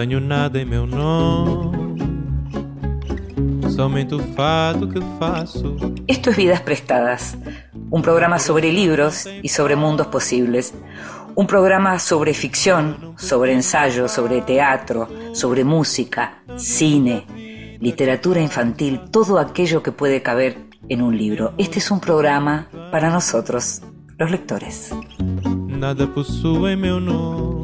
Tenho nada em meu nome, somente o fato que faço. Esto es Vidas Prestadas, un programa sobre libros y sobre mundos posibles. Un programa sobre ficción, sobre ensayo, sobre teatro, sobre música, cine, literatura infantil, todo aquello que puede caber en un libro. Este es un programa para nosotros, los lectores. Nada meu nome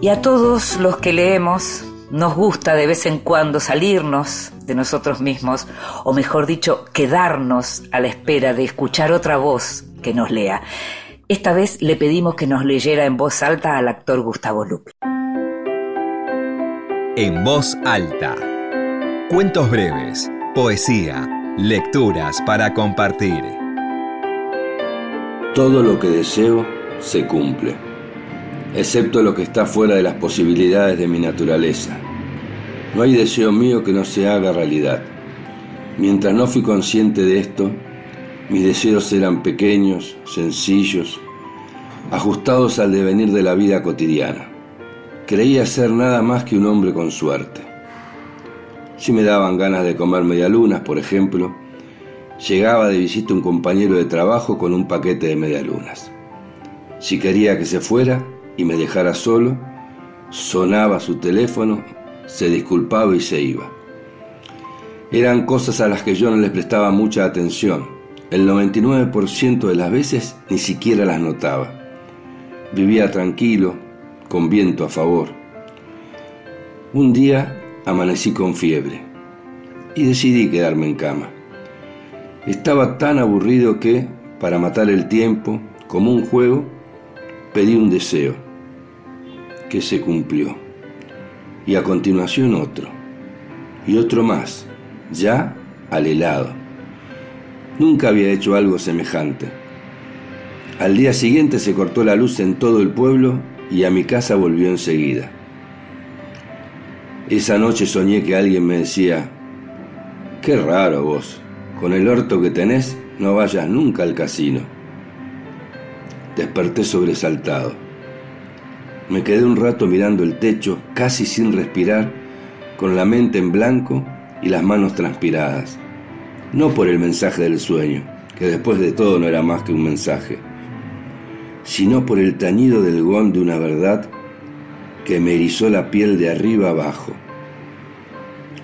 Y a todos los que leemos, nos gusta de vez en cuando salirnos de nosotros mismos, o mejor dicho, quedarnos a la espera de escuchar otra voz que nos lea. Esta vez le pedimos que nos leyera en voz alta al actor Gustavo Lupi. En voz alta. Cuentos breves, poesía, lecturas para compartir. Todo lo que deseo se cumple, excepto lo que está fuera de las posibilidades de mi naturaleza. No hay deseo mío que no se haga realidad. Mientras no fui consciente de esto, mis deseos eran pequeños, sencillos, ajustados al devenir de la vida cotidiana. Creía ser nada más que un hombre con suerte. Si me daban ganas de comer medialunas, por ejemplo, llegaba de visita un compañero de trabajo con un paquete de medialunas. Si quería que se fuera y me dejara solo, sonaba su teléfono, se disculpaba y se iba. Eran cosas a las que yo no les prestaba mucha atención el 99% de las veces ni siquiera las notaba. Vivía tranquilo, con viento a favor. Un día amanecí con fiebre y decidí quedarme en cama. Estaba tan aburrido que, para matar el tiempo, como un juego, pedí un deseo, que se cumplió. Y a continuación otro, y otro más, ya al helado. Nunca había hecho algo semejante. Al día siguiente se cortó la luz en todo el pueblo y a mi casa volvió enseguida. Esa noche soñé que alguien me decía, qué raro vos, con el orto que tenés no vayas nunca al casino. Desperté sobresaltado. Me quedé un rato mirando el techo, casi sin respirar, con la mente en blanco y las manos transpiradas no por el mensaje del sueño, que después de todo no era más que un mensaje, sino por el tañido del gón de una verdad que me erizó la piel de arriba abajo.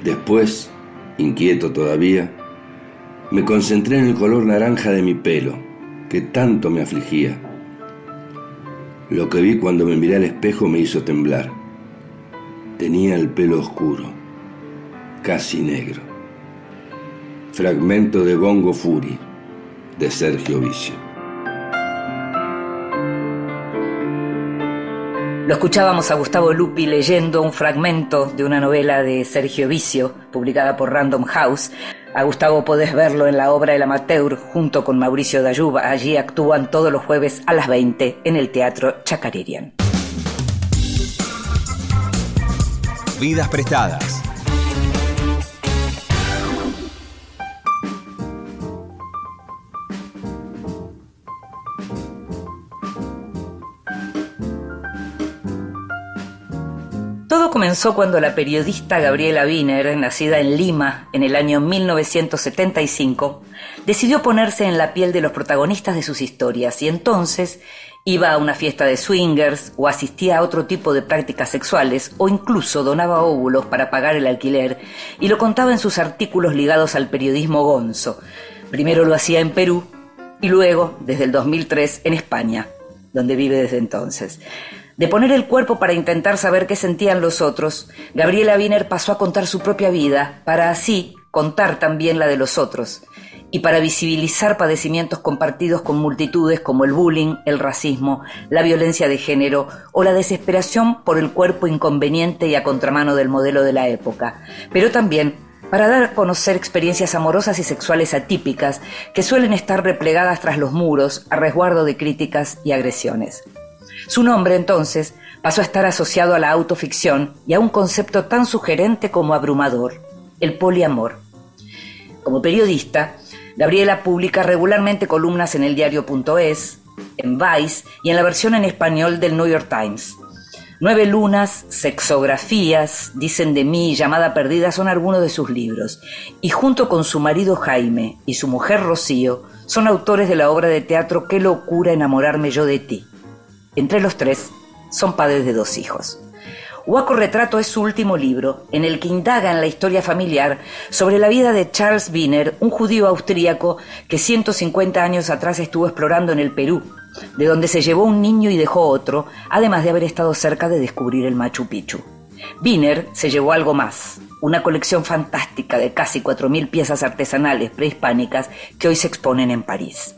Después, inquieto todavía, me concentré en el color naranja de mi pelo, que tanto me afligía. Lo que vi cuando me miré al espejo me hizo temblar. Tenía el pelo oscuro, casi negro. Fragmento de Bongo Fury de Sergio Vicio. Lo escuchábamos a Gustavo Lupi leyendo un fragmento de una novela de Sergio Vicio, publicada por Random House. A Gustavo podés verlo en la obra El Amateur junto con Mauricio Dayuba. Allí actúan todos los jueves a las 20 en el Teatro Chacaririan. Vidas prestadas comenzó cuando la periodista Gabriela Wiener, nacida en Lima en el año 1975, decidió ponerse en la piel de los protagonistas de sus historias y entonces iba a una fiesta de swingers o asistía a otro tipo de prácticas sexuales o incluso donaba óvulos para pagar el alquiler y lo contaba en sus artículos ligados al periodismo gonzo. Primero lo hacía en Perú y luego, desde el 2003, en España, donde vive desde entonces. De poner el cuerpo para intentar saber qué sentían los otros, Gabriela Wiener pasó a contar su propia vida, para así contar también la de los otros, y para visibilizar padecimientos compartidos con multitudes como el bullying, el racismo, la violencia de género o la desesperación por el cuerpo inconveniente y a contramano del modelo de la época, pero también para dar a conocer experiencias amorosas y sexuales atípicas que suelen estar replegadas tras los muros a resguardo de críticas y agresiones. Su nombre entonces pasó a estar asociado a la autoficción y a un concepto tan sugerente como abrumador, el poliamor. Como periodista, Gabriela publica regularmente columnas en el diario.es, en Vice y en la versión en español del New York Times. Nueve lunas, sexografías, dicen de mí, llamada perdida, son algunos de sus libros. Y junto con su marido Jaime y su mujer Rocío, son autores de la obra de teatro Qué locura enamorarme yo de ti. Entre los tres, son padres de dos hijos. Huaco Retrato es su último libro, en el que indaga en la historia familiar sobre la vida de Charles Wiener, un judío austríaco que 150 años atrás estuvo explorando en el Perú, de donde se llevó un niño y dejó otro, además de haber estado cerca de descubrir el Machu Picchu. Wiener se llevó algo más, una colección fantástica de casi 4.000 piezas artesanales prehispánicas que hoy se exponen en París.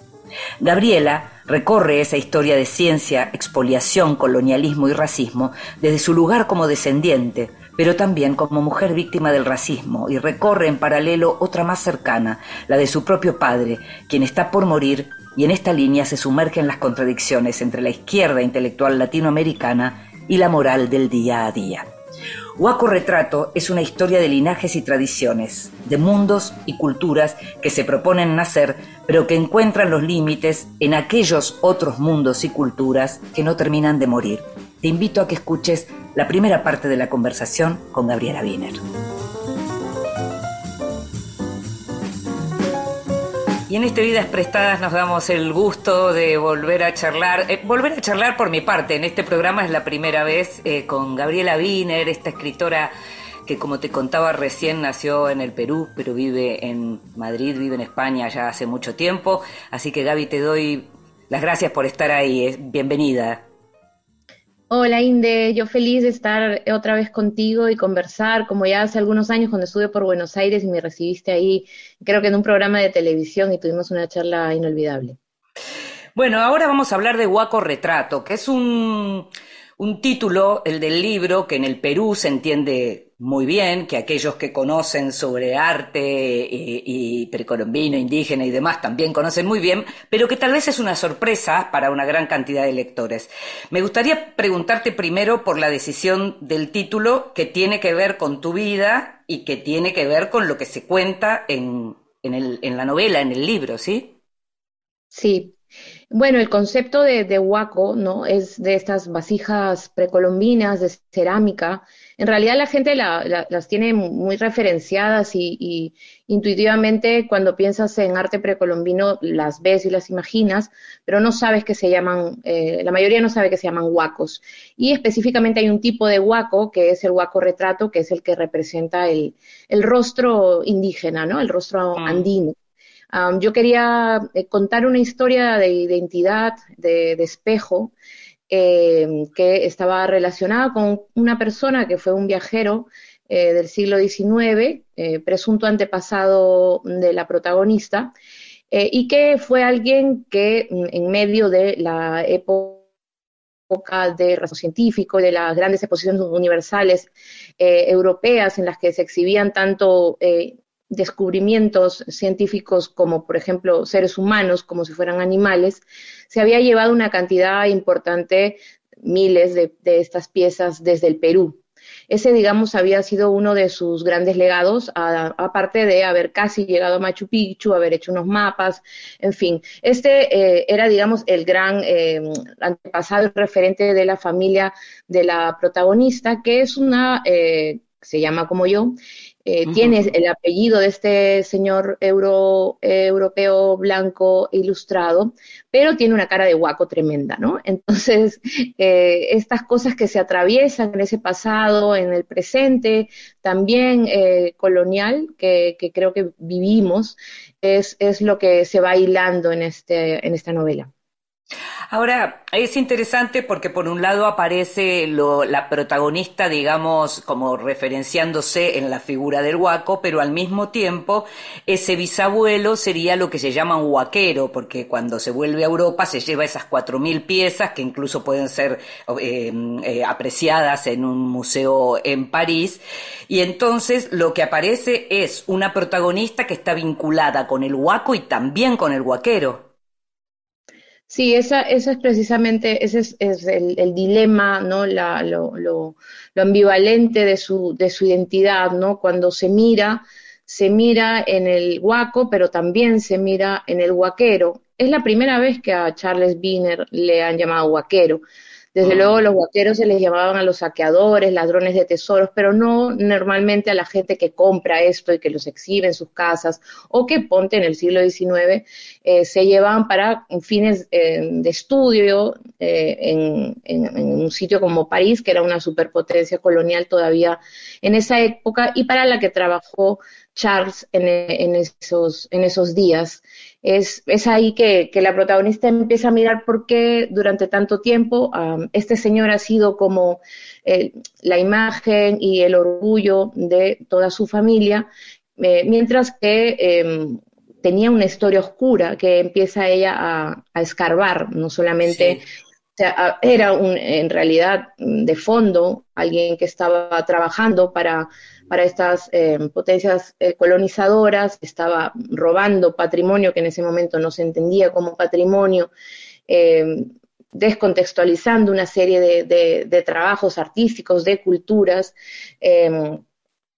Gabriela recorre esa historia de ciencia, expoliación, colonialismo y racismo desde su lugar como descendiente, pero también como mujer víctima del racismo, y recorre en paralelo otra más cercana, la de su propio padre, quien está por morir, y en esta línea se sumergen las contradicciones entre la izquierda intelectual latinoamericana y la moral del día a día. Huaco Retrato es una historia de linajes y tradiciones, de mundos y culturas que se proponen nacer, pero que encuentran los límites en aquellos otros mundos y culturas que no terminan de morir. Te invito a que escuches la primera parte de la conversación con Gabriela Wiener. Y en este Vidas Prestadas nos damos el gusto de volver a charlar, eh, volver a charlar por mi parte. En este programa es la primera vez eh, con Gabriela Wiener, esta escritora que como te contaba recién nació en el Perú, pero vive en Madrid, vive en España ya hace mucho tiempo. Así que Gaby, te doy las gracias por estar ahí. Bienvenida. Hola Inde, yo feliz de estar otra vez contigo y conversar, como ya hace algunos años cuando estuve por Buenos Aires y me recibiste ahí, creo que en un programa de televisión y tuvimos una charla inolvidable. Bueno, ahora vamos a hablar de Huaco Retrato, que es un, un título, el del libro, que en el Perú se entiende muy bien, que aquellos que conocen sobre arte y, precolombino, indígena y demás también conocen muy bien, pero que tal vez es una sorpresa para una gran cantidad de lectores. Me gustaría preguntarte primero por la decisión del título que tiene que ver con tu vida y que tiene que ver con lo que se cuenta en, en, la novela, en el libro, ¿sí? Sí, bueno, el concepto de, de, huaco, ¿no? Es de estas vasijas precolombinas de cerámica en realidad la gente las tiene muy referenciadas y, intuitivamente cuando piensas en arte precolombino las ves y las imaginas, pero no sabes que se llaman, eh, la mayoría no sabe que se llaman huacos. Y específicamente hay un tipo de huaco que es el huaco retrato, que es el que representa el, rostro indígena, ¿no? El rostro mm. Yo quería eh, contar una historia de identidad, de espejo, eh, que estaba relacionada con una persona que fue un viajero eh, del siglo XIX, eh, presunto antepasado de la protagonista, y que fue alguien que mm, en medio de la época de razón científico, de las grandes exposiciones universales europeas en las que se exhibían tanto descubrimientos científicos como, por ejemplo, seres humanos, como si fueran animales, se había llevado una cantidad importante, miles de, estas piezas desde el Perú. Ese, digamos, había sido uno de sus grandes legados, aparte de haber casi llegado a Machu Picchu, haber hecho unos mapas, en fin. Este eh, era, digamos, el gran eh, antepasado referente de la familia de la protagonista, que es una, eh, se llama como yo, eh, tiene el apellido de este señor euro, europeo blanco ilustrado, pero tiene una cara de guaco tremenda, ¿no? Entonces, eh, estas cosas que se atraviesan en ese pasado, en el presente, también eh, colonial, que, que, creo que vivimos, es, es lo que se va hilando en, este, en esta novela. Ahora, es interesante porque por un lado aparece la protagonista, digamos, como referenciándose en la figura del huaco, pero al mismo tiempo ese bisabuelo sería lo que se llama un huaquero, porque cuando se vuelve a Europa se lleva esas cuatro mil piezas que incluso pueden ser eh, eh, apreciadas en un museo en París, y entonces lo que aparece es una protagonista que está vinculada con el huaco y también con el huaquero. Sí, esa, es precisamente, ese es, el, dilema, ¿no? La, lo, lo, ambivalente de su, de su identidad, ¿no? Cuando se mira, se mira en el huaco, pero también se mira en el huaquero. es la primera vez que a Charles Wiener le han llamado vaquero. Desde luego los vaqueros se les llamaban a los saqueadores, ladrones de tesoros, pero no normalmente a la gente que compra esto y que los exhibe en sus casas o que ponte en el siglo XIX eh, se llevaban para fines eh, de estudio eh, en, un sitio como París, que era una superpotencia colonial todavía en esa época y para la que trabajó Charles en, esos, en esos días. Es, ahí que, la protagonista empieza a mirar por qué durante tanto tiempo este señor ha sido como eh, la imagen y el orgullo de toda su familia, eh, mientras que em, tenía una historia oscura que empieza ella a, escarbar, no solamente... era un, en realidad de fondo alguien que estaba trabajando para para estas eh, potencias eh, colonizadoras, estaba robando patrimonio que en ese momento no se entendía como patrimonio, eh, descontextualizando una serie de, trabajos artísticos, de culturas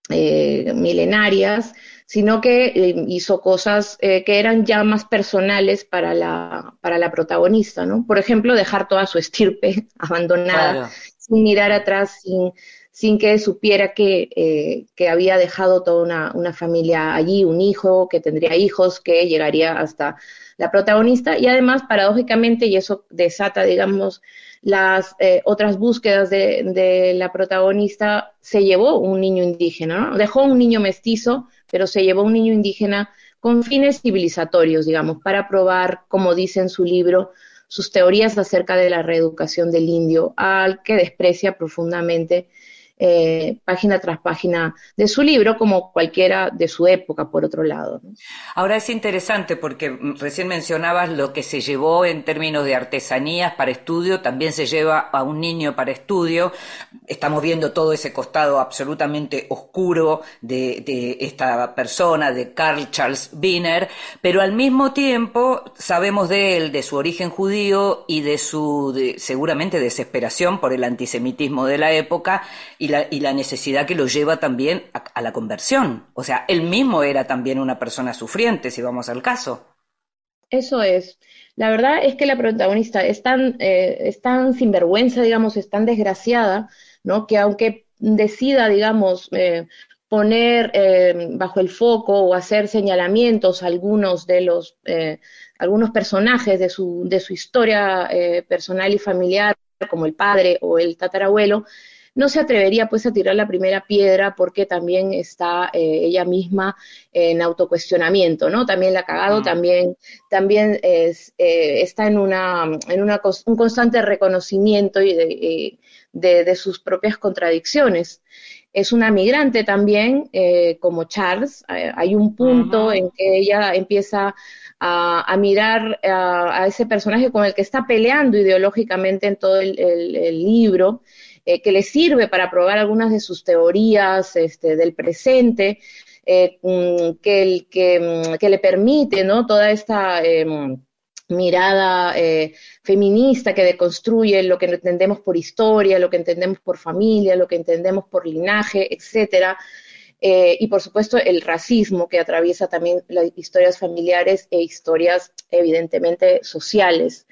milenarias, sino que hizo cosas que eran ya más personales para la, para la protagonista, ¿no? Por ejemplo, dejar toda su estirpe abandonada, sin mirar atrás, sin, sin que supiera que, eh, que había dejado toda una, una, familia allí, un hijo, que tendría hijos, que llegaría hasta la protagonista y además, paradójicamente, y eso desata, digamos, las eh, otras búsquedas de, de, la protagonista, se llevó un niño indígena, ¿no? Dejó un niño mestizo, pero se llevó un niño indígena con fines civilizatorios, digamos, para probar, como dice en su libro, sus teorías acerca de la reeducación del indio, al que desprecia profundamente eh, página tras página de su libro, como cualquiera de su época, por otro lado. Ahora es interesante porque recién mencionabas lo que se llevó en términos de artesanías para estudio, también se lleva a un niño para estudio. Estamos viendo todo ese costado absolutamente oscuro de, esta persona, de Carl Charles Wiener, pero al mismo tiempo sabemos de él, de su origen judío y de su seguramente desesperación por el antisemitismo de la época la, necesidad que lo lleva también a, la conversión. O sea, él mismo era también una persona sufriente, si vamos al caso. Eso es. La verdad es que la protagonista es tan, eh, es tan sinvergüenza, digamos, es tan desgraciada, ¿no? Que aunque decida, digamos, eh, poner eh, bajo el foco o hacer señalamientos algunos de los algunos personajes de su, de su historia personal y familiar, como el padre o el tatarabuelo, no se atrevería pues a tirar la primera piedra porque también está eh, ella misma en autocuestionamiento, ¿no? También la ha cagado, mm. también, también es, eh, está en, una, en una, un constante reconocimiento y de, de, sus propias contradicciones. Es una migrante también, eh, como Charles. hay un punto en que ella empieza a, mirar a, ese personaje con el que está peleando ideológicamente en todo el, el libro eh, que le sirve para probar algunas de sus teorías este, del presente, eh, mm, mm, que, le permite ¿no? toda esta em, mirada eh, feminista que deconstruye lo que entendemos por historia, lo que entendemos por familia, lo que entendemos por linaje, etcétera. Eh, y por supuesto el racismo que atraviesa también las historias familiares e historias evidentemente sociales.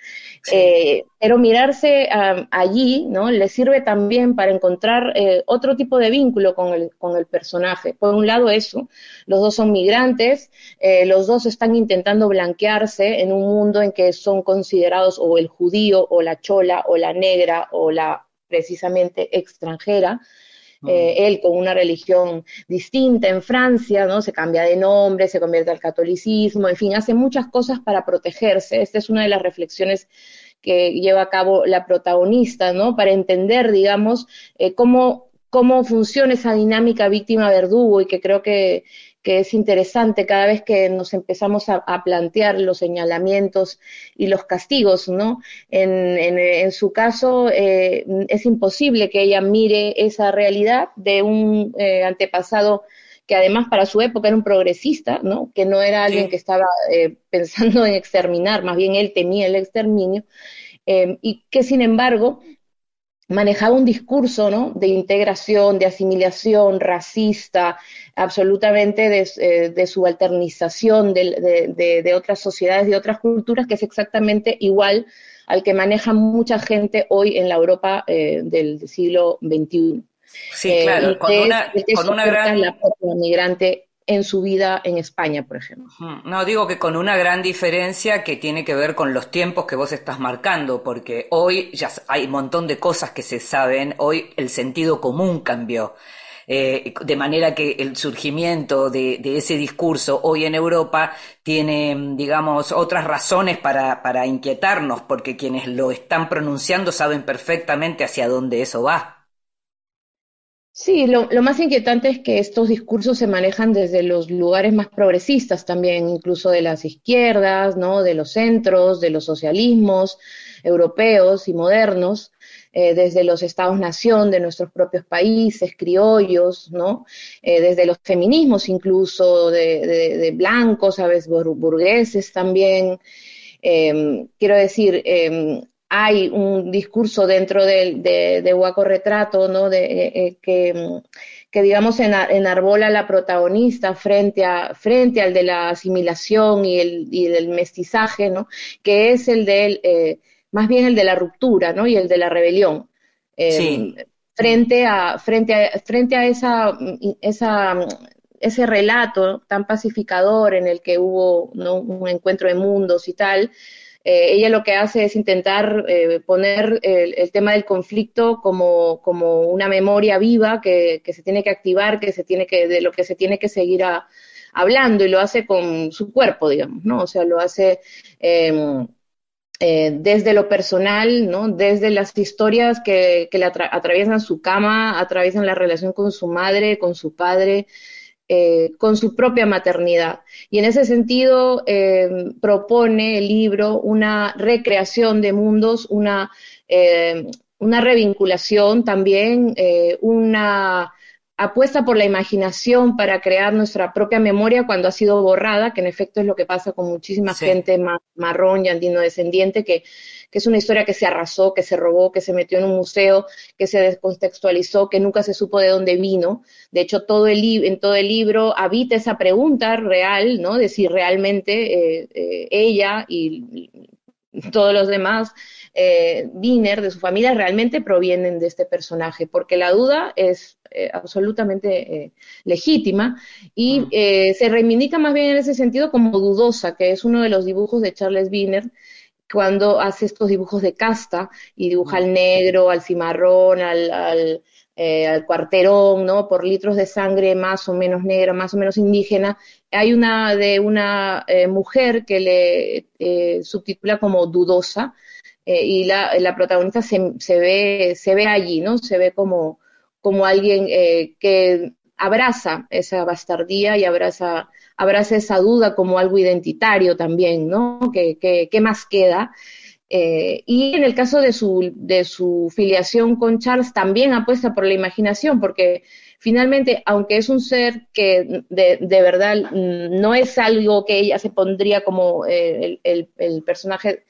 Eh, pero mirarse allí ¿no? le sirve también para encontrar eh, otro tipo de vínculo con el, con el personaje. Por un lado eso, los dos son migrantes, los dos están intentando blanquearse en un mundo en que son considerados o el judío o la chola o la negra o la precisamente extranjera. Eh, él con una religión distinta en Francia, ¿no? Se cambia de nombre, se convierte al catolicismo, en fin, hace muchas cosas para protegerse. Esta es una de las reflexiones que lleva a cabo la protagonista, ¿no? Para entender, digamos, eh, cómo, cómo funciona esa dinámica víctima-verdugo y que creo que, que es interesante cada vez que nos empezamos a, plantear los señalamientos y los castigos, ¿no? En, su caso, eh, es imposible que ella mire esa realidad de un eh, antepasado que además para su época era un progresista, ¿no? Que no era alguien que estaba eh, pensando en exterminar, más bien él temía el exterminio, y que sin embargo manejaba un discurso ¿no? de integración, de asimilación, racista, absolutamente de, eh, de subalternización de, de, otras sociedades, de otras culturas, que es exactamente igual al que maneja mucha gente hoy en la Europa eh, del siglo XXI. Sí, claro, con, una, con una gran... La migrante en su vida en España, por ejemplo. No, digo que con una gran diferencia que tiene que ver con los tiempos que vos estás marcando, porque hoy ya hay un montón de cosas que se saben, hoy el sentido común cambió. Eh, de manera que el surgimiento de, ese discurso hoy en Europa tiene, digamos, otras razones para, para inquietarnos, porque quienes lo están pronunciando saben perfectamente hacia dónde eso va. Sí, lo, más inquietante es que estos discursos se manejan desde los lugares más progresistas también, incluso de las izquierdas, ¿no? de los centros, de los socialismos europeos y modernos, eh, desde los estados-nación de nuestros propios países, criollos, ¿no? Eh, desde los feminismos incluso, de, blancos, a veces burgueses también. Em, quiero decir, em, hay un discurso dentro de, de, Huaco Retrato, ¿no? De, eh, eh, que, que, digamos, enarbola la protagonista frente, a, frente al de la asimilación y el, y del mestizaje, ¿no? Que es el de, eh, más bien el de la ruptura, ¿no? Y el de la rebelión. Frente a, frente a, frente a esa, esa ese relato tan pacificador en el que hubo un encuentro de mundos y tal, eh, ella lo que hace es intentar eh, poner el, tema del conflicto como, como una memoria viva que, que, se tiene que activar, que se tiene que, de lo que se tiene que seguir hablando y lo hace con su cuerpo, digamos, ¿no? O sea, lo hace em, eh, desde lo personal, ¿no? Desde las historias que, que le atraviesan su cama, atraviesan la relación con su madre, con su padre, eh, con su propia maternidad. Y en ese sentido eh, propone el libro una recreación de mundos, una, eh, una revinculación también, una apuesta por la imaginación para crear nuestra propia memoria cuando ha sido borrada, que en efecto es lo que pasa con muchísima gente marrón y andino descendiente que que es una historia que se arrasó, que se robó, que se metió en un museo, que se descontextualizó, que nunca se supo de dónde vino. De hecho, todo el en todo el libro habita esa pregunta real, ¿no? De si realmente eh, eh, ella y todos los demás eh, de su familia realmente provienen de este personaje, porque la duda es eh, absolutamente legítima y mm. se reivindica más bien en ese sentido como dudosa, que es uno de los dibujos de Charles Wiener cuando hace estos dibujos de casta y dibuja al negro, al cimarrón, al, eh, al, cuarterón, ¿no? Por litros de sangre más o menos negra, más o menos indígena. Hay una de una eh, mujer que le eh, subtitula como dudosa y la, la protagonista se, se, ve, se ve allí, ¿no? Se ve como, como alguien que abraza esa bastardía y abraza abraza esa duda como algo identitario también, ¿no? ¿Qué, más queda? Eh, y en el caso de su, de su filiación con Charles, también apuesta por la imaginación, porque finalmente, aunque es un ser que de, verdad no es algo que ella se pondría como eh, el, personaje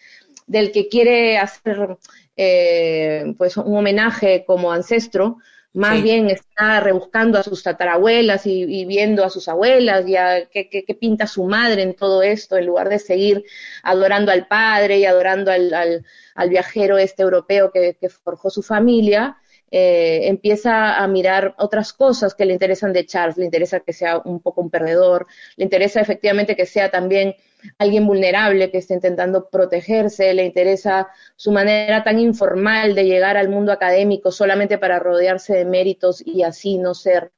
del que quiere hacer eh, pues un homenaje como ancestro, más bien está rebuscando a sus tatarabuelas y, viendo a sus abuelas y a qué, pinta su madre en todo esto, en lugar de seguir adorando al padre y adorando al, viajero este europeo que, forjó su familia, eh, empieza a mirar otras cosas que le interesan de Charles, le interesa que sea un poco un perdedor, le interesa efectivamente que sea también alguien vulnerable que está intentando protegerse, le interesa su manera tan informal de llegar al mundo académico solamente para rodearse de méritos y así no ser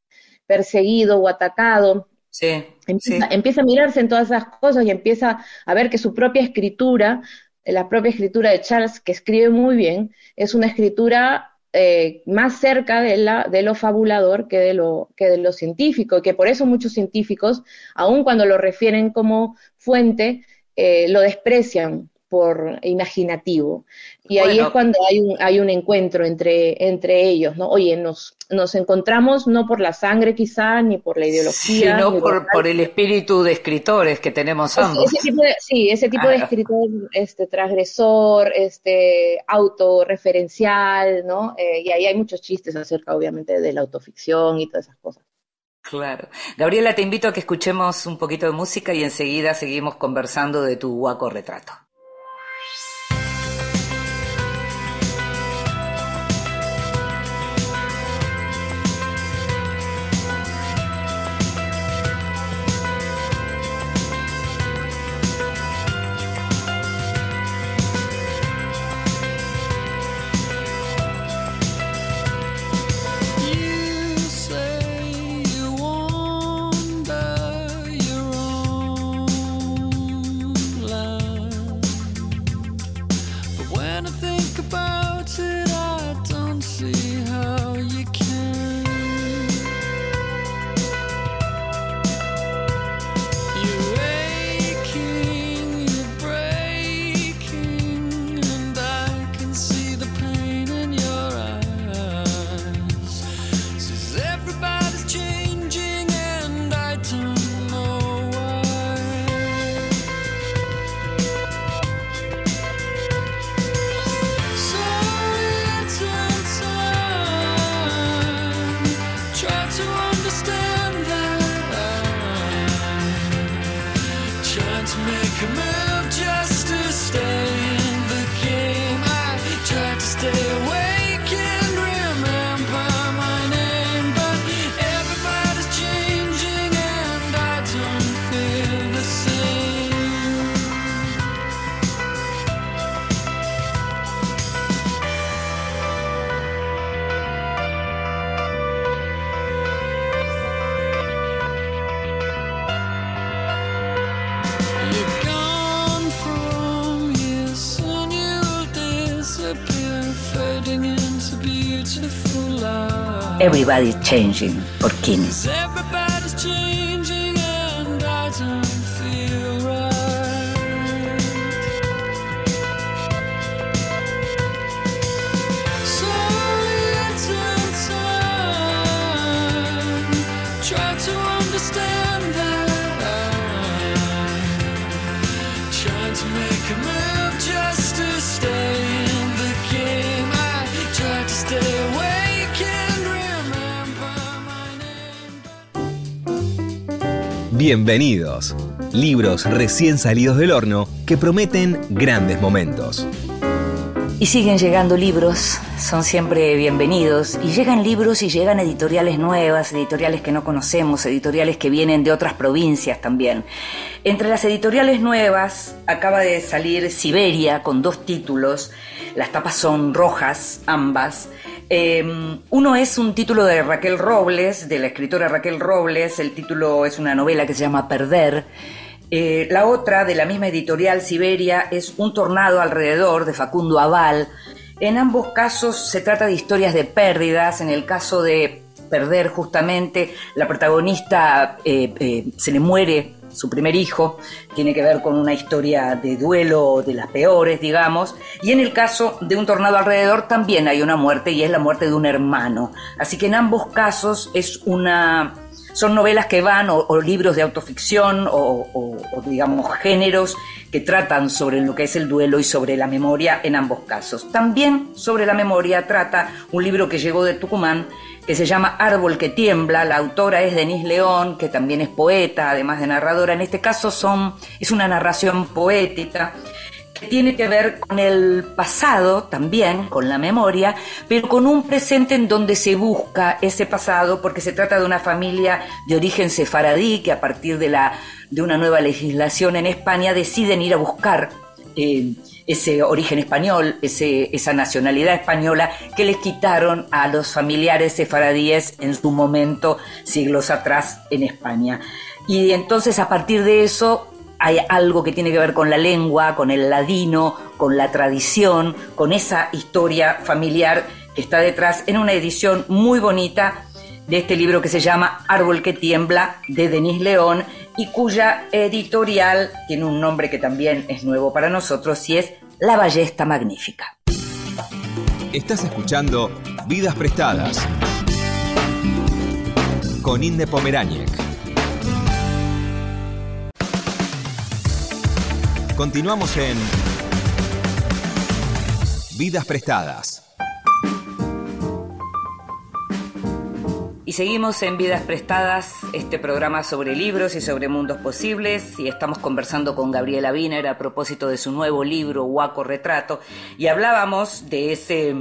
perseguido o atacado. Sí, empieza, a mirarse en todas esas cosas y empieza a ver que su propia escritura, la propia escritura de Charles, que escribe muy bien, es una escritura eh, más cerca de, lo fabulador que de lo, que de lo científico, y que por eso muchos científicos, aun cuando lo refieren como fuente, eh, lo desprecian, por imaginativo. Y ahí es cuando hay un, hay un encuentro entre, entre ellos, ¿no? Oye, nos, nos encontramos no por la sangre quizá, ni por la ideología. Sino por, por, el espíritu de escritores que tenemos ambos. sí, ese tipo de escritor este, transgresor, este, autorreferencial, ¿no? Eh, y ahí hay muchos chistes acerca, obviamente, de la autoficción y todas esas cosas. Claro. Gabriela, te invito a que escuchemos un poquito de música y enseguida seguimos conversando de tu guaco retrato. Everybody's Changing por Kimi. Bienvenidos. Libros recién salidos del horno que prometen grandes momentos. Y siguen llegando libros, son siempre bienvenidos. Y llegan libros y llegan editoriales nuevas, editoriales que no conocemos, editoriales que vienen de otras provincias también. Entre las editoriales nuevas acaba de salir Siberia con dos títulos. Las tapas son rojas, ambas. Em, uno es un título de Raquel Robles, de la escritora Raquel Robles, el título es una novela que se llama Perder. Eh, la otra, de la misma editorial Siberia, es Un tornado alrededor, de Facundo Aval. En ambos casos se trata de historias de pérdidas. En el caso de Perder, justamente, la protagonista eh, eh, se le muere su primer hijo, tiene que ver con una historia de duelo de las peores, digamos, y en el caso de un tornado alrededor también hay una muerte y es la muerte de un hermano. Así que en ambos casos es una son novelas que van, o, libros de autoficción, o, digamos géneros que tratan sobre lo que es el duelo y sobre la memoria en ambos casos. También sobre la memoria trata un libro que llegó de Tucumán que se llama Árbol que tiembla. La autora es Denise León, que también es poeta, además de narradora. En este caso son, es una narración poética que tiene que ver con el pasado también, con la memoria, pero con un presente en donde se busca ese pasado, porque se trata de una familia de origen sefaradí que a partir de, la, de una nueva legislación en España deciden ir a buscar eh, ese origen español, ese, esa nacionalidad española que les quitaron a los familiares sefaradíes en su momento, siglos atrás, en España. Y entonces a partir de eso hay algo que tiene que ver con la lengua, con el ladino, con la tradición, con esa historia familiar que está detrás en una edición muy bonita de este libro que se llama Árbol que tiembla de Denis León y cuya editorial tiene un nombre que también es nuevo para nosotros y es La Ballesta Magnífica. Estás escuchando Vidas Prestadas con Inde Pomeráñez. Continuamos en Vidas Prestadas. Y seguimos en Vidas Prestadas, este programa sobre libros y sobre mundos posibles, y estamos conversando con Gabriela Wiener a propósito de su nuevo libro, Huaco Retrato, y hablábamos de ese,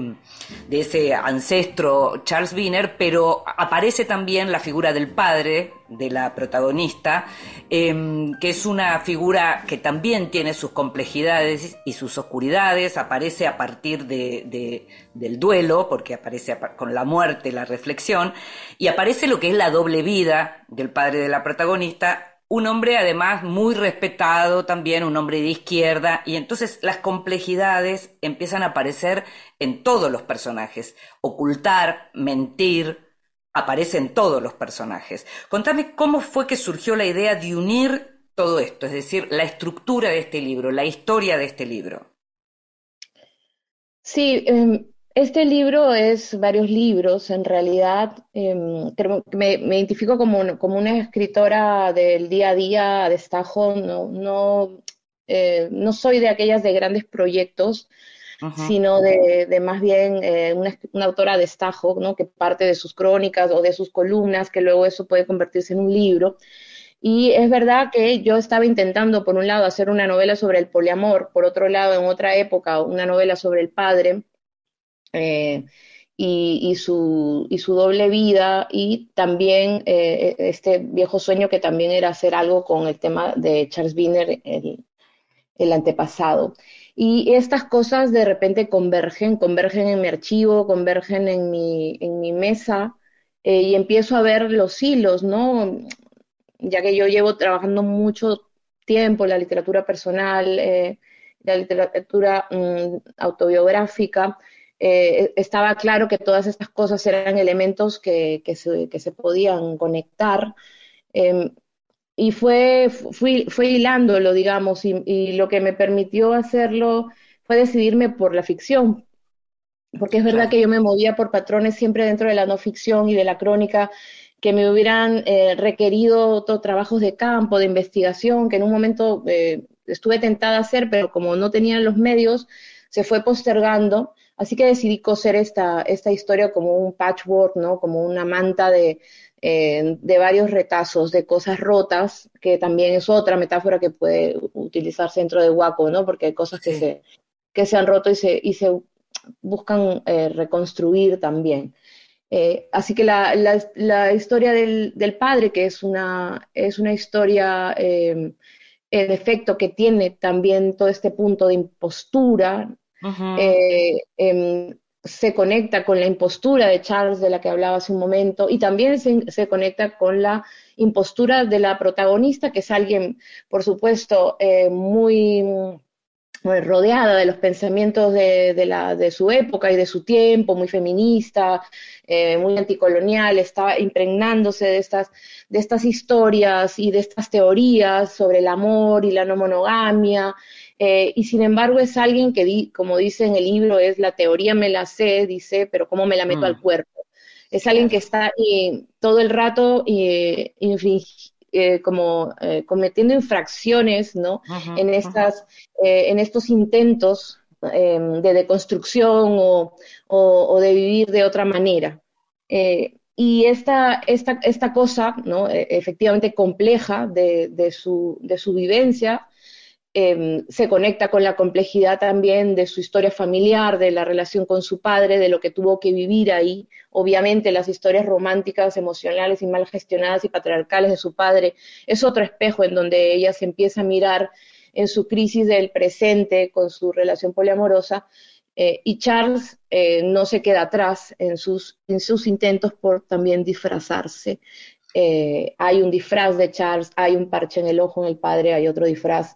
de ese ancestro Charles Wiener, pero aparece también la figura del padre de la protagonista, em, que es una figura que también tiene sus complejidades y sus oscuridades, aparece a partir de, del duelo, porque aparece con la muerte, la reflexión, y aparece lo que es la doble vida del padre de la protagonista, un hombre además muy respetado también, un hombre de izquierda, y entonces las complejidades empiezan a aparecer en todos los personajes, ocultar, mentir, aparecen todos los personajes. Contame cómo fue que surgió la idea de unir todo esto, es decir, la estructura de este libro, la historia de este libro. Sí, em, este libro es varios libros, en realidad em, me, identifico como, como, una escritora del día a día, de estajo, no, no, eh, no soy de aquellas de grandes proyectos, sino de, más bien eh, una, autora de estajo, ¿no? que parte de sus crónicas o de sus columnas, que luego eso puede convertirse en un libro. Y es verdad que yo estaba intentando, por un lado, hacer una novela sobre el poliamor, por otro lado, en otra época, una novela sobre el padre eh, y, su, y, su, doble vida, y también eh, este viejo sueño que también era hacer algo con el tema de Charles Wiener, el, el antepasado. Y estas cosas de repente convergen, convergen en mi archivo, convergen en mi, en mi mesa eh, y empiezo a ver los hilos, ¿no? Ya que yo llevo trabajando mucho tiempo la literatura personal, eh, la literatura mm, autobiográfica, eh, estaba claro que todas estas cosas eran elementos que, que, se, que se, podían conectar. Y fue, fui, fue hilándolo, digamos, y, lo que me permitió hacerlo fue decidirme por la ficción, porque es verdad que yo me movía por patrones siempre dentro de la no ficción y de la crónica que me hubieran eh, requerido otros trabajos de campo, de investigación, que en un momento eh, estuve tentada a hacer, pero como no tenían los medios, se fue postergando. Así que decidí coser esta, esta historia como un patchwork, ¿no? Como una manta de, eh, de varios retazos, de cosas rotas, que también es otra metáfora que puede utilizarse dentro de Waco, ¿no? Porque hay cosas que, se, que se han roto y se, y se buscan eh, reconstruir también. Eh, así que la, la, historia del, del, padre, que es una, es una historia en efecto que tiene también todo este punto de impostura, se conecta con la impostura de Charles de la que hablaba hace un momento y también se, conecta con la impostura de la protagonista, que es alguien, por supuesto, eh, muy, rodeada de los pensamientos de, de, su época y de su tiempo, muy feminista, eh, muy anticolonial, estaba impregnándose de estas, de estas historias y de estas teorías sobre el amor y la no monogamia. Eh, y sin embargo es alguien que, como dice en el libro, es la teoría me la sé, dice, pero ¿cómo me la meto al mm. cuerpo? Es alguien que está todo el rato eh, como eh, cometiendo infracciones ¿no? en, estas, en estos intentos em, de deconstrucción o, o, de vivir de otra manera. y esta, esta, esta cosa, ¿no? E, efectivamente compleja de, de, su, de su vivencia, Em, se conecta con la complejidad también de su historia familiar, de la relación con su padre, de lo que tuvo que vivir ahí. Obviamente las historias románticas, emocionales y mal gestionadas y patriarcales de su padre es otro espejo en donde ella se empieza a mirar en su crisis del presente con su relación poliamorosa. Eh, y Charles eh, no se queda atrás en sus, en sus intentos por también disfrazarse. Eh, hay un disfraz de Charles, hay un parche en el ojo en el padre, hay otro disfraz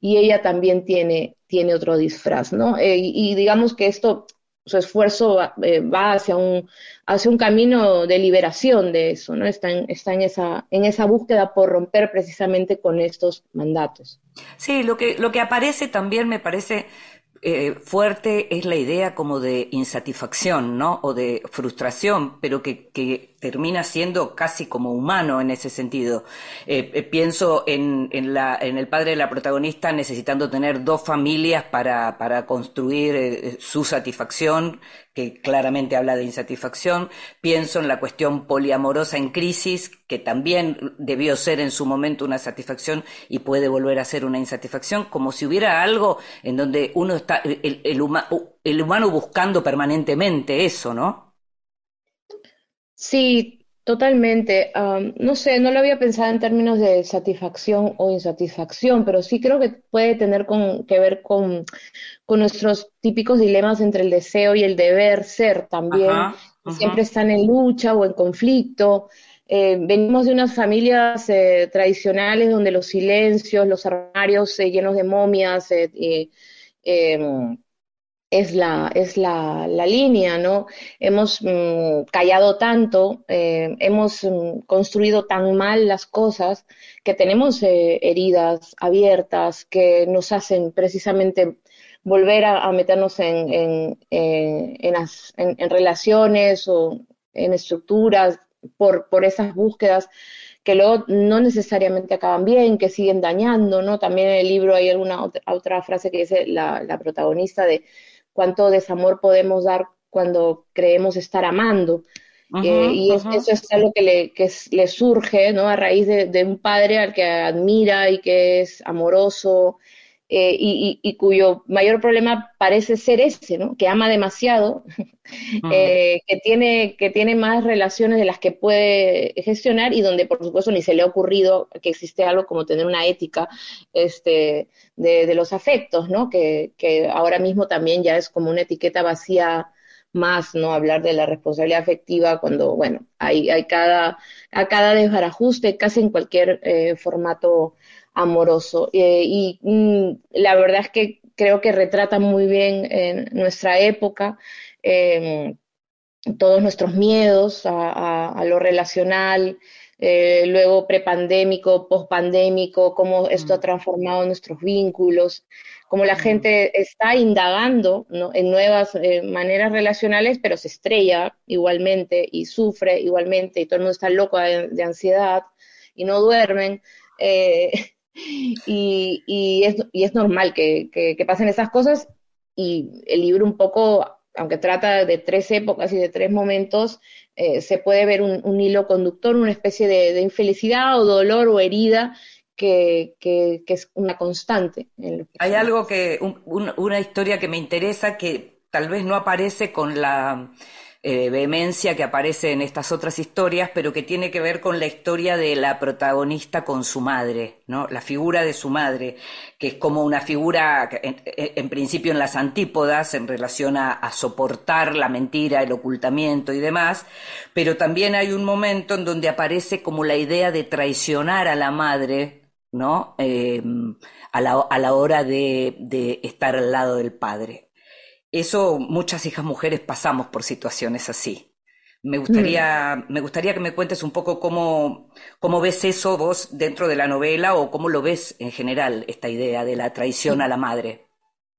y ella también tiene, tiene otro disfraz, ¿no? Eh, y, digamos que esto esfuerzo va, hacia un, hacia un camino de liberación de eso, ¿no? Está en, está en esa, en esa búsqueda por romper precisamente con estos mandatos. Sí, lo que, lo que aparece también me parece eh, fuerte es la idea como de insatisfacción, ¿no? O de frustración, pero que termina siendo casi como humano en ese sentido. Eh, eh, pienso en, en, la, en, el padre de la protagonista necesitando tener dos familias para, construir eh, su satisfacción, que claramente habla de insatisfacción. Pienso en la cuestión poliamorosa en crisis, que también debió ser en su momento una satisfacción y puede volver a ser una insatisfacción, como si hubiera algo en donde uno está, el, el humano buscando permanentemente eso, ¿no? Sí, totalmente. no sé, no lo había pensado en términos de satisfacción o insatisfacción, pero sí creo que puede tener que ver con, nuestros típicos dilemas entre el deseo y el deber ser también. Siempre están en lucha o en conflicto. Eh, venimos de unas familias eh, tradicionales donde los silencios, los armarios eh, llenos de momias, em, es la, es la, la línea, ¿no? Hemos mm, callado tanto, eh, hemos mm, construido tan mal las cosas que tenemos eh, heridas abiertas que nos hacen precisamente volver a, meternos en, en, eh, en, en, relaciones o en estructuras por, por esas búsquedas que luego no necesariamente acaban bien, que siguen dañando, ¿no? También en el libro hay alguna otra, otra frase que dice la, la protagonista de cuánto desamor podemos dar cuando creemos estar amando. Eh, y eso es algo que le, que le surge ¿no? a raíz de, un padre al que admira y que es amoroso eh, y, cuyo mayor problema parece ser ese, ¿no? que ama demasiado, eh, que, tiene, que tiene más relaciones de las que puede gestionar y donde por supuesto ni se le ha ocurrido que existe algo como tener una ética este, de, los afectos, ¿no? que, que ahora mismo también ya es como una etiqueta vacía más, ¿no? Hablar de la responsabilidad afectiva cuando, bueno, hay, hay cada, a cada desbarajuste casi en cualquier eh, formato amoroso. Eh, y mm, la verdad es que creo que retrata muy bien en nuestra época em, todos nuestros miedos a, lo relacional, eh, luego prepandémico, pospandémico, cómo esto ha mm. transformado nuestros vínculos, cómo la mm. gente está indagando en nuevas eh, maneras relacionales, pero se estrella igualmente y sufre igualmente y todo el mundo está loco de, ansiedad y no duermen. Y, y, es, y es normal que, que, pasen esas cosas y el libro un poco, aunque trata de tres épocas y de tres momentos, eh, se puede ver un, hilo conductor, una especie de, infelicidad o dolor o herida que, que, es una constante. Hay algo que, una historia que me interesa que tal vez no aparece con la eh, vehemencia que aparece en estas otras historias, pero que tiene que ver con la historia de la protagonista con su madre, ¿no? La figura de su madre, que es como una figura, en, principio en las antípodas, en relación a, soportar la mentira, el ocultamiento y demás, pero también hay un momento en donde aparece como la idea de traicionar a la madre, ¿no? Eh, a, la, a la hora de, de estar al lado del padre. Eso muchas hijas mujeres pasamos por situaciones así. Me gustaría, mm. me gustaría que me cuentes un poco cómo, cómo ves eso vos dentro de la novela o cómo lo ves en general, esta idea de la traición a la madre.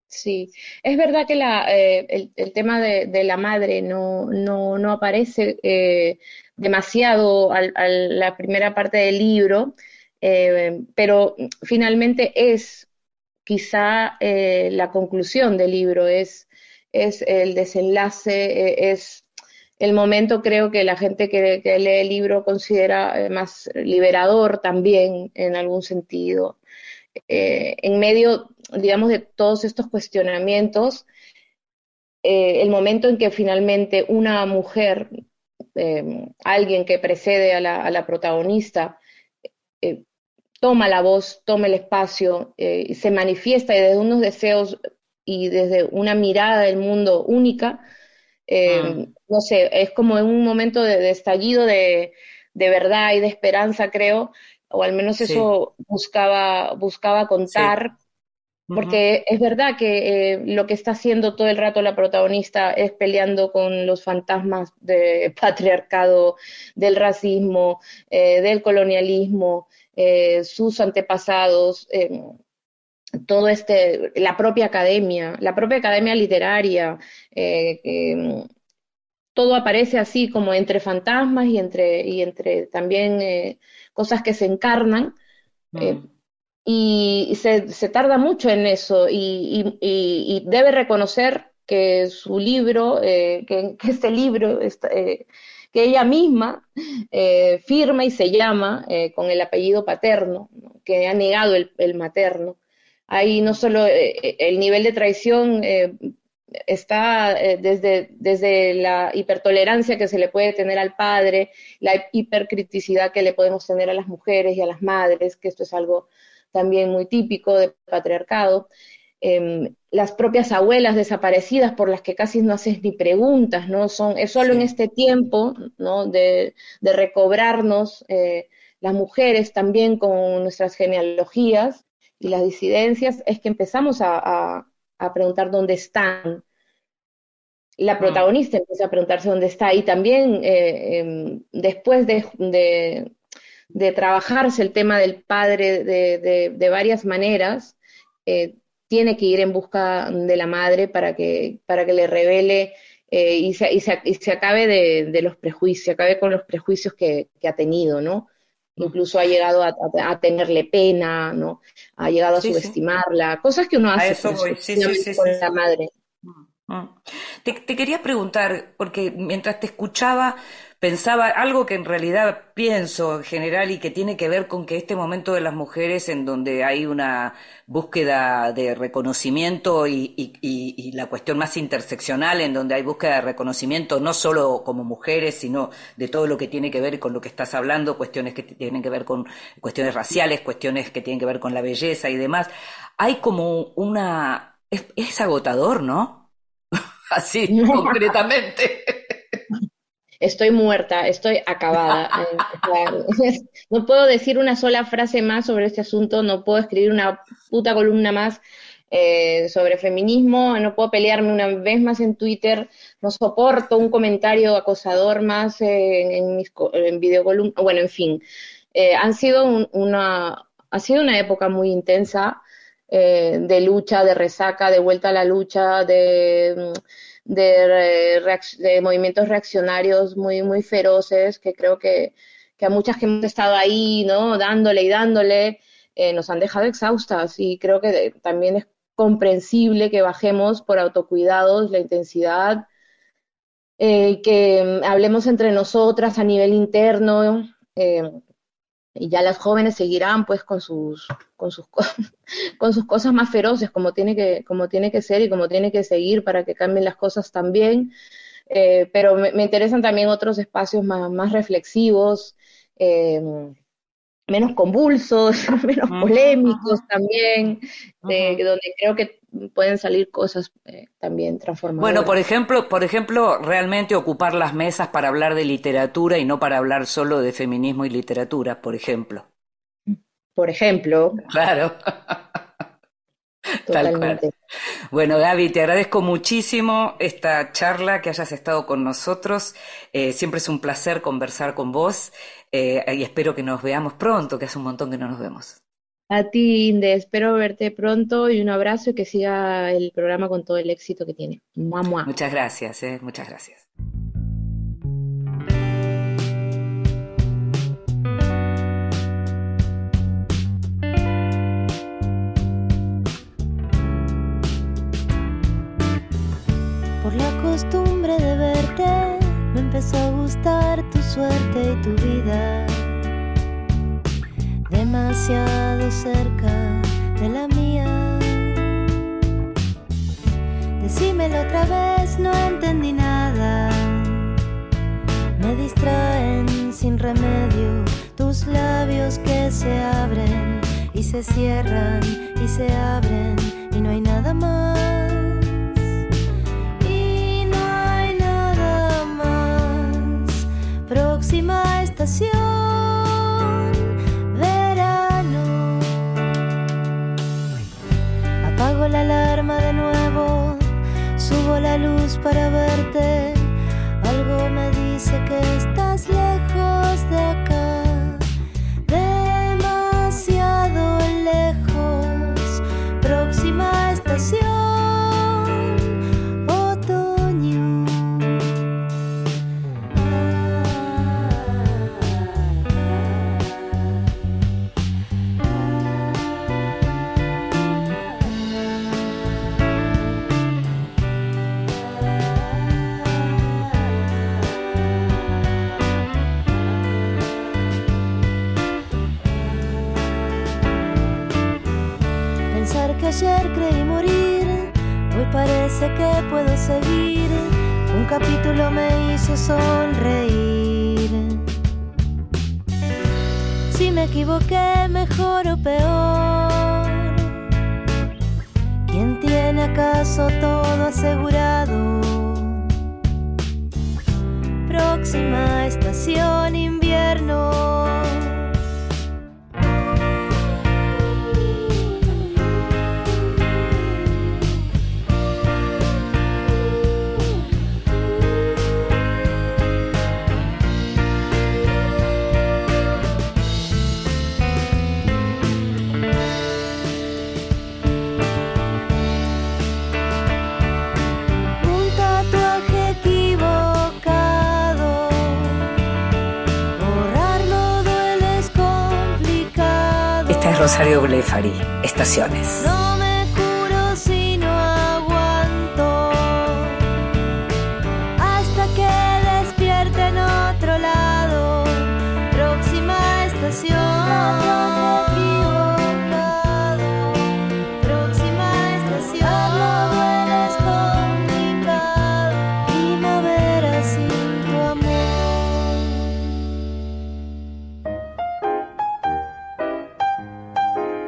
Sí, es verdad que la, eh, el, tema de, la madre no, no, no aparece eh, demasiado a, la primera parte del libro, eh, pero finalmente es quizá la conclusión del libro, es es el desenlace, e, es el momento creo que la gente que, lee el libro considera eh, más liberador también en algún sentido. Eh, en medio, digamos, de todos estos cuestionamientos, eh, el momento en que finalmente una mujer, alguien que precede a la protagonista, toma la voz, toma el espacio, se manifiesta y desde unos deseos y desde una mirada del mundo única, eh, mm. no sé, es como en un momento de, estallido de, verdad y de esperanza, creo, o al menos eso buscaba, buscaba contar. Porque es verdad que eh, lo que está haciendo todo el rato la protagonista es peleando con los fantasmas del patriarcado, del racismo, eh, del colonialismo, sus antepasados, todo este, la propia academia, la propia academia literaria, todo aparece así como entre fantasmas y entre, y entre también cosas que se encarnan. Mm y se, se, tarda mucho en eso y, y, debe reconocer que su libro, eh, que, este libro, eh, que ella misma eh, firma y se llama con el apellido paterno, que ha negado el, el, materno. Ahí no solo el nivel de traición está desde, desde la hipertolerancia que se le puede tener al padre, la hipercriticidad que le podemos tener a las mujeres y a las madres, que esto es algo también muy típico de patriarcado, em, las propias abuelas desaparecidas por las que casi no haces ni preguntas, ¿no? Son, es solo en este tiempo, ¿no? De, recobrarnos eh, las mujeres también con nuestras genealogías y las disidencias, es que empezamos a, preguntar dónde están. La mm. protagonista empieza a preguntarse dónde está y también eh, em, después de, de trabajarse el tema del padre de, varias maneras, eh, tiene que ir en busca de la madre para que, para que le revele eh, y, se, y, se, acabe de, los prejuicios, acabe con los prejuicios que, ha tenido, ¿no? Incluso ha llegado a, tenerle pena, ¿no? Ha llegado a subestimarla, cosas que uno hace con, la madre. Te, quería preguntar, porque mientras te escuchaba, pensaba algo que en realidad pienso en general y que tiene que ver con que este momento de las mujeres en donde hay una búsqueda de reconocimiento y, la cuestión más interseccional en donde hay búsqueda de reconocimiento no solo como mujeres, sino de todo lo que tiene que ver con lo que estás hablando, cuestiones que tienen que ver con cuestiones raciales, cuestiones que tienen que ver con la belleza y demás, hay como una... es, agotador, ¿no? Así, concretamente estoy muerta, estoy acabada. Eh, no puedo decir una sola frase más sobre este asunto, no puedo escribir una puta columna más eh, sobre feminismo, no puedo pelearme una vez más en Twitter, no soporto un comentario acosador más en, mis en videocolumnas, bueno, en fin. Eh, han sido una, ha sido una época muy intensa de lucha, de resaca, de vuelta a la lucha, de de, movimientos reaccionarios muy, muy feroces, que creo que, a muchas que hemos estado ahí, ¿no? Dándole y dándole, eh, nos han dejado exhaustas y creo que también es comprensible que bajemos por autocuidados la intensidad, eh, que hablemos entre nosotras a nivel interno, eh, y ya las jóvenes seguirán pues con sus con sus con sus cosas más feroces como tiene que como tiene que ser y como tiene que seguir para que cambien las cosas también. Eh, pero me, interesan también otros espacios más, reflexivos eh, menos convulsos menos polémicos también donde creo que pueden salir cosas eh, también transformadoras. Bueno, por ejemplo, por ejemplo, realmente ocupar las mesas para hablar de literatura y no para hablar solo de feminismo y literatura, por ejemplo. Por ejemplo. Claro. Totalmente. Bueno, Gaby, te agradezco muchísimo esta charla, que hayas estado con nosotros. Eh, siempre es un placer conversar con vos eh, y espero que nos veamos pronto, que hace un montón que no nos vemos. A ti, Inde, espero verte pronto y un abrazo y que siga el programa con todo el éxito que tiene. Muchas gracias, eh, muchas gracias. Por la costumbre de verte, empezó a gustar tu suerte y tu vida demasiado cerca de la mía. Decímelo otra vez, no entendí nada. Me distraen sin remedio tus labios que se abren y se cierran y se abren y no hay nada más. próxima estación, verano. Apago la alarma de nuevo, subo la luz para verte. Algo me dice que estás lejos de acá. Puedo seguir. Un capítulo me hizo sonreír. Si me equivoqué, mejor o peor. ¿Quién tiene acaso todo asegurado? Próxima estación invierno. Rosario Blefari, Estaciones.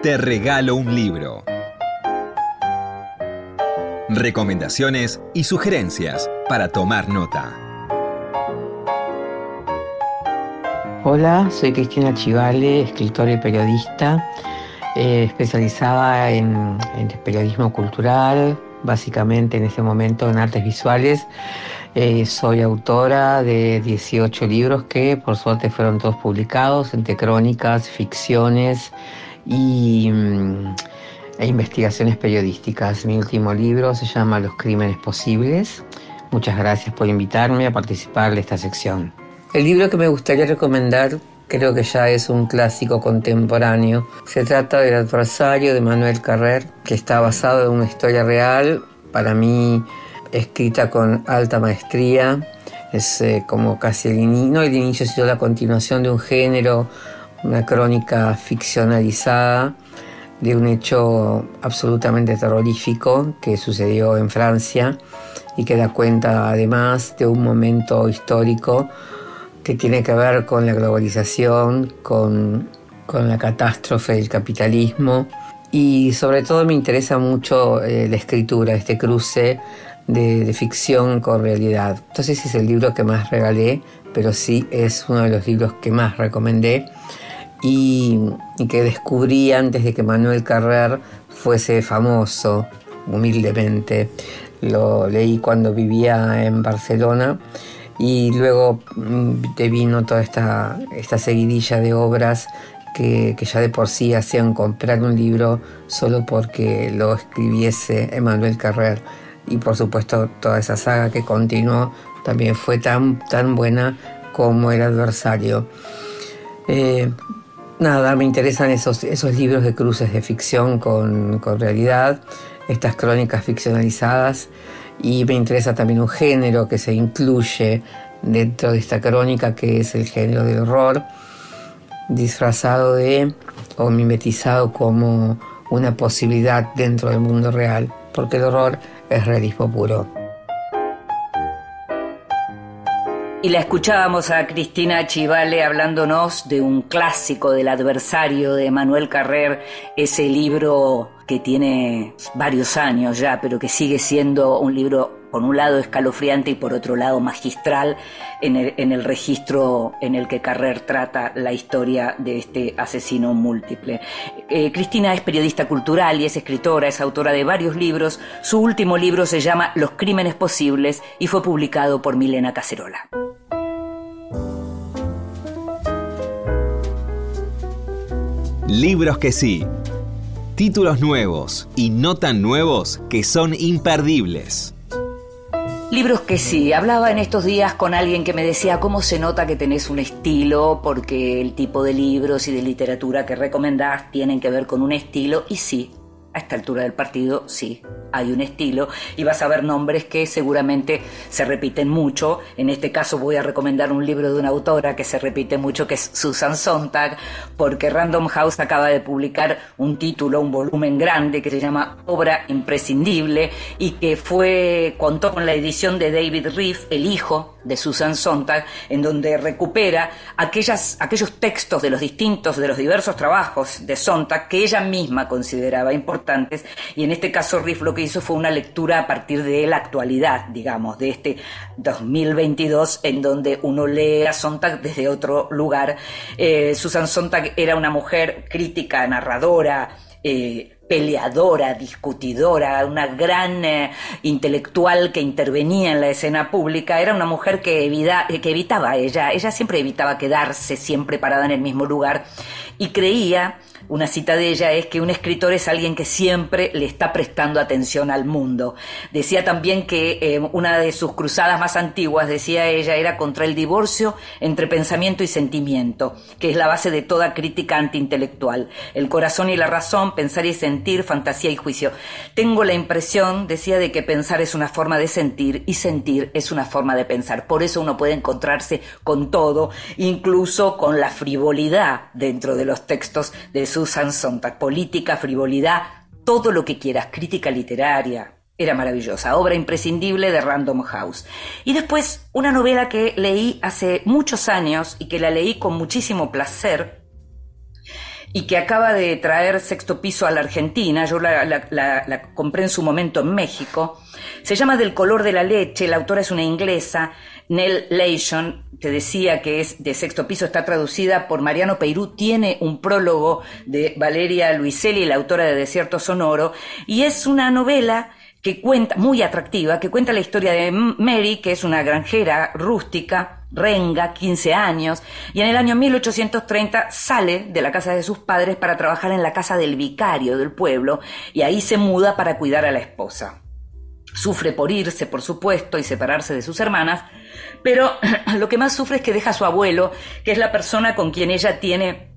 Te regalo un libro. Recomendaciones y sugerencias para tomar nota. Hola, soy Cristina Chivale, escritora y periodista, eh, especializada en, periodismo cultural, básicamente en este momento en artes visuales. Eh, soy autora de 18 libros que por suerte fueron todos publicados, entre crónicas, ficciones y, mm, e investigaciones periodísticas. Mi último libro se llama Los Crímenes Posibles. Muchas gracias por invitarme a participar de esta sección. El libro que me gustaría recomendar creo que ya es un clásico contemporáneo. Se trata del adversario de Manuel Carrer, que está basado en una historia real, para mí escrita con alta maestría. Es eh, como casi el inicio, no el inicio, sino la continuación de un género una crónica ficcionalizada de un hecho absolutamente terrorífico que sucedió en Francia y que da cuenta además de un momento histórico que tiene que ver con la globalización, con, con la catástrofe del capitalismo y sobre todo me interesa mucho eh, la escritura, este cruce de, de, ficción con realidad. Entonces es el libro que más regalé, pero sí es uno de los libros que más recomendé y, que descubrí antes de que Manuel Carrer fuese famoso, humildemente. Lo leí cuando vivía en Barcelona y luego mm, te vino toda esta, esta seguidilla de obras que, que, ya de por sí hacían comprar un libro solo porque lo escribiese Emmanuel Carrer. Y por supuesto toda esa saga que continuó también fue tan, tan buena como El adversario. Eh, nada, me interesan esos, esos libros de cruces de ficción con, con realidad, estas crónicas ficcionalizadas y me interesa también un género que se incluye dentro de esta crónica que es el género del horror, disfrazado de o mimetizado como una posibilidad dentro del mundo real, porque el horror es realismo puro. Y la escuchábamos a Cristina Chivale hablándonos de un clásico del adversario de Manuel Carrer, ese libro que tiene varios años ya, pero que sigue siendo un libro por un lado escalofriante y por otro lado magistral en el, registro en el que Carrer trata la historia de este asesino múltiple. Eh, Cristina es periodista cultural y es escritora, es autora de varios libros. Su último libro se llama Los Crímenes Posibles y fue publicado por Milena Cacerola. Libros que sí. Títulos nuevos y no tan nuevos que son imperdibles. Libros que sí. Hablaba en estos días con alguien que me decía cómo se nota que tenés un estilo, porque el tipo de libros y de literatura que recomendás tienen que ver con un estilo. Y sí, a esta altura del partido sí, hay un estilo y vas a ver nombres que seguramente se repiten mucho. En este caso voy a recomendar un libro de una autora que se repite mucho, que es Susan Sontag, porque Random House acaba de publicar un título, un volumen grande que se llama Obra imprescindible y que fue contó con la edición de David Reef, el hijo de Susan Sontag, en donde recupera aquellas, aquellos textos de los distintos, de los diversos trabajos de Sontag que ella misma consideraba importantes, y en este caso Riff lo que hizo fue una lectura a partir de la actualidad, digamos, de este 2022, en donde uno lee a Sontag desde otro lugar. Eh, Susan Sontag era una mujer crítica, narradora, eh, peleadora, discutidora, una gran eh, intelectual que intervenía en la escena pública, era una mujer que, que evitaba ella, ella siempre evitaba quedarse siempre parada en el mismo lugar y creía una cita de ella es que un escritor es alguien que siempre le está prestando atención al mundo. Decía también que eh, una de sus cruzadas más antiguas, decía ella, era contra el divorcio entre pensamiento y sentimiento, que es la base de toda crítica antiintelectual. El corazón y la razón, pensar y sentir, fantasía y juicio. Tengo la impresión, decía, de que pensar es una forma de sentir y sentir es una forma de pensar. Por eso uno puede encontrarse con todo, incluso con la frivolidad dentro de los textos de Susan Sontag, política, frivolidad, todo lo que quieras, crítica literaria. Era maravillosa, obra imprescindible de Random House. Y después una novela que leí hace muchos años y que la leí con muchísimo placer y que acaba de traer sexto piso a la Argentina, yo la, la, compré en su momento en México, se llama Del color de la leche, la autora es una inglesa, Nell Leishon, te decía que es de sexto piso, está traducida por Mariano Peirú, tiene un prólogo de Valeria Luiselli, la autora de Desierto Sonoro, y es una novela que cuenta, muy atractiva, que cuenta la historia de Mary, que es una granjera rústica, renga, 15 años, y en el año 1830 sale de la casa de sus padres para trabajar en la casa del vicario del pueblo, y ahí se muda para cuidar a la esposa. Sufre por irse, por supuesto, y separarse de sus hermanas, pero lo que más sufre es que deja a su abuelo, que es la persona con quien ella tiene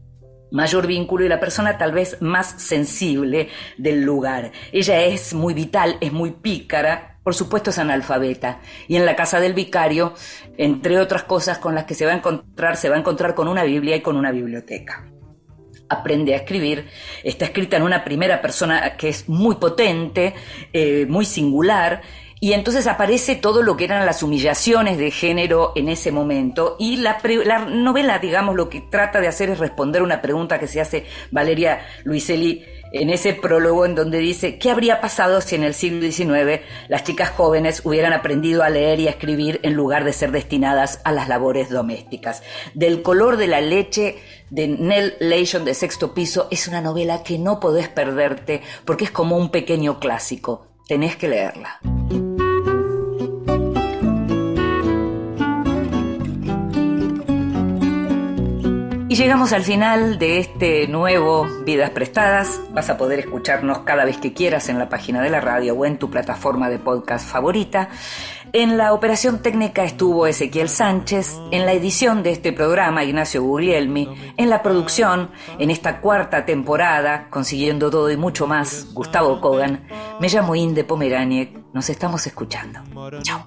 mayor vínculo y la persona tal vez más sensible del lugar. Ella es muy vital, es muy pícara, por supuesto es analfabeta. Y en la casa del vicario, entre otras cosas con las que se va a encontrar, se va a encontrar con una Biblia y con una biblioteca aprende a escribir, está escrita en una primera persona que es muy potente, eh, muy singular, y entonces aparece todo lo que eran las humillaciones de género en ese momento. Y la, la, novela, digamos, lo que trata de hacer es responder una pregunta que se hace Valeria Luiselli en ese prólogo en donde dice, ¿qué habría pasado si en el siglo XIX las chicas jóvenes hubieran aprendido a leer y a escribir en lugar de ser destinadas a las labores domésticas? Del color de la leche de Nell Leishon de Sexto Piso es una novela que no podés perderte porque es como un pequeño clásico. Tenés que leerla. Llegamos al final de este nuevo Vidas Prestadas. Vas a poder escucharnos cada vez que quieras en la página de la radio o en tu plataforma de podcast favorita. En la operación técnica estuvo Ezequiel Sánchez, en la edición de este programa Ignacio Guglielmi, en la producción, en esta cuarta temporada, consiguiendo todo y mucho más, Gustavo Kogan. Me llamo Inde Pomeraniec, nos estamos escuchando. Chao.